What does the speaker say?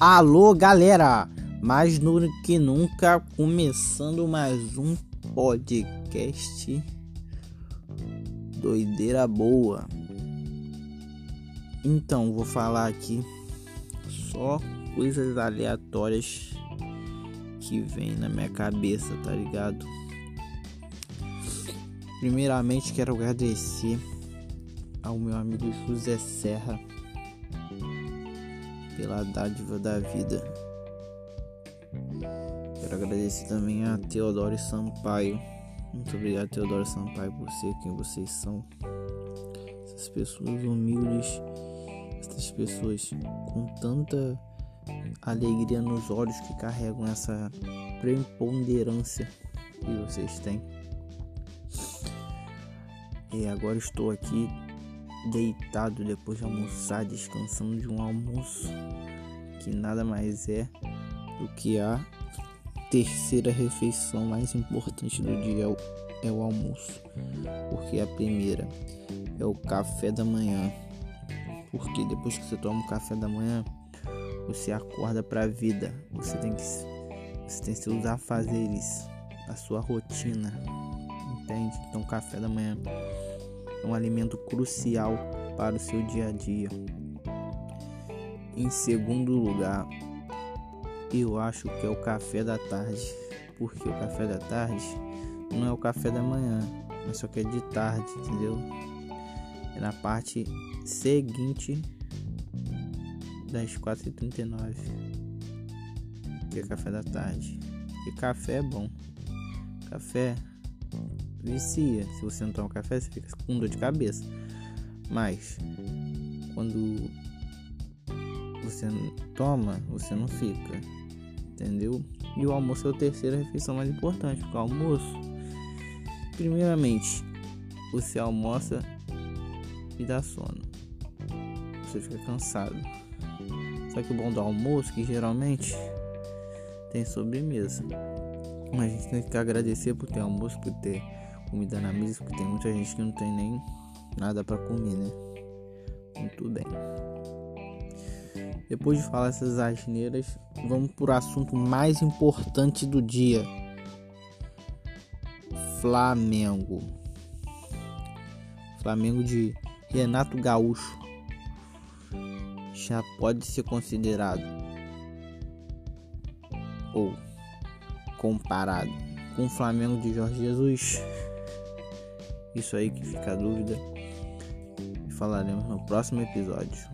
Alô, galera! Mais do que nunca, começando mais um podcast Doideira Boa. Então, vou falar aqui só coisas aleatórias que vem na minha cabeça, tá ligado? Primeiramente, quero agradecer ao meu amigo José Serra pela dádiva da vida. Quero agradecer também a Teodoro Sampaio. Muito obrigado, Teodoro Sampaio, por ser quem vocês são. Essas pessoas humildes, essas pessoas com tanta alegria nos olhos que carregam essa preponderância que vocês têm. E agora estou aqui deitado depois de almoçar, descansando de um almoço que nada mais é do que a terceira refeição mais importante do dia é o, é o almoço, porque a primeira é o café da manhã, porque depois que você toma o café da manhã você acorda para a vida, você tem que você tem seus afazeres, a sua rotina, entende? Então café da manhã é um alimento crucial para o seu dia a dia. Em segundo lugar, eu acho que é o café da tarde, porque o café da tarde não é o café da manhã, mas só que é de tarde, entendeu? É na parte seguinte das 4h39, que é café da tarde. E café é bom. Café vicia. Se você não toma café, você fica com dor de cabeça. Mas quando você toma, você não fica. Entendeu? E o almoço é a terceira refeição mais importante, porque o almoço, primeiramente, você almoça e dá sono. Você fica cansado. Só que o bom do almoço, que geralmente tem sobremesa. Mas a gente tem que agradecer por ter almoço, por ter comida na mesa, porque tem muita gente que não tem nem nada para comer, né? Muito bem. Depois de falar essas asneiras, vamos para o assunto mais importante do dia: Flamengo. Flamengo de Renato Gaúcho já pode ser considerado ou comparado com o Flamengo de Jorge Jesus. Isso aí que fica a dúvida. Falaremos no próximo episódio.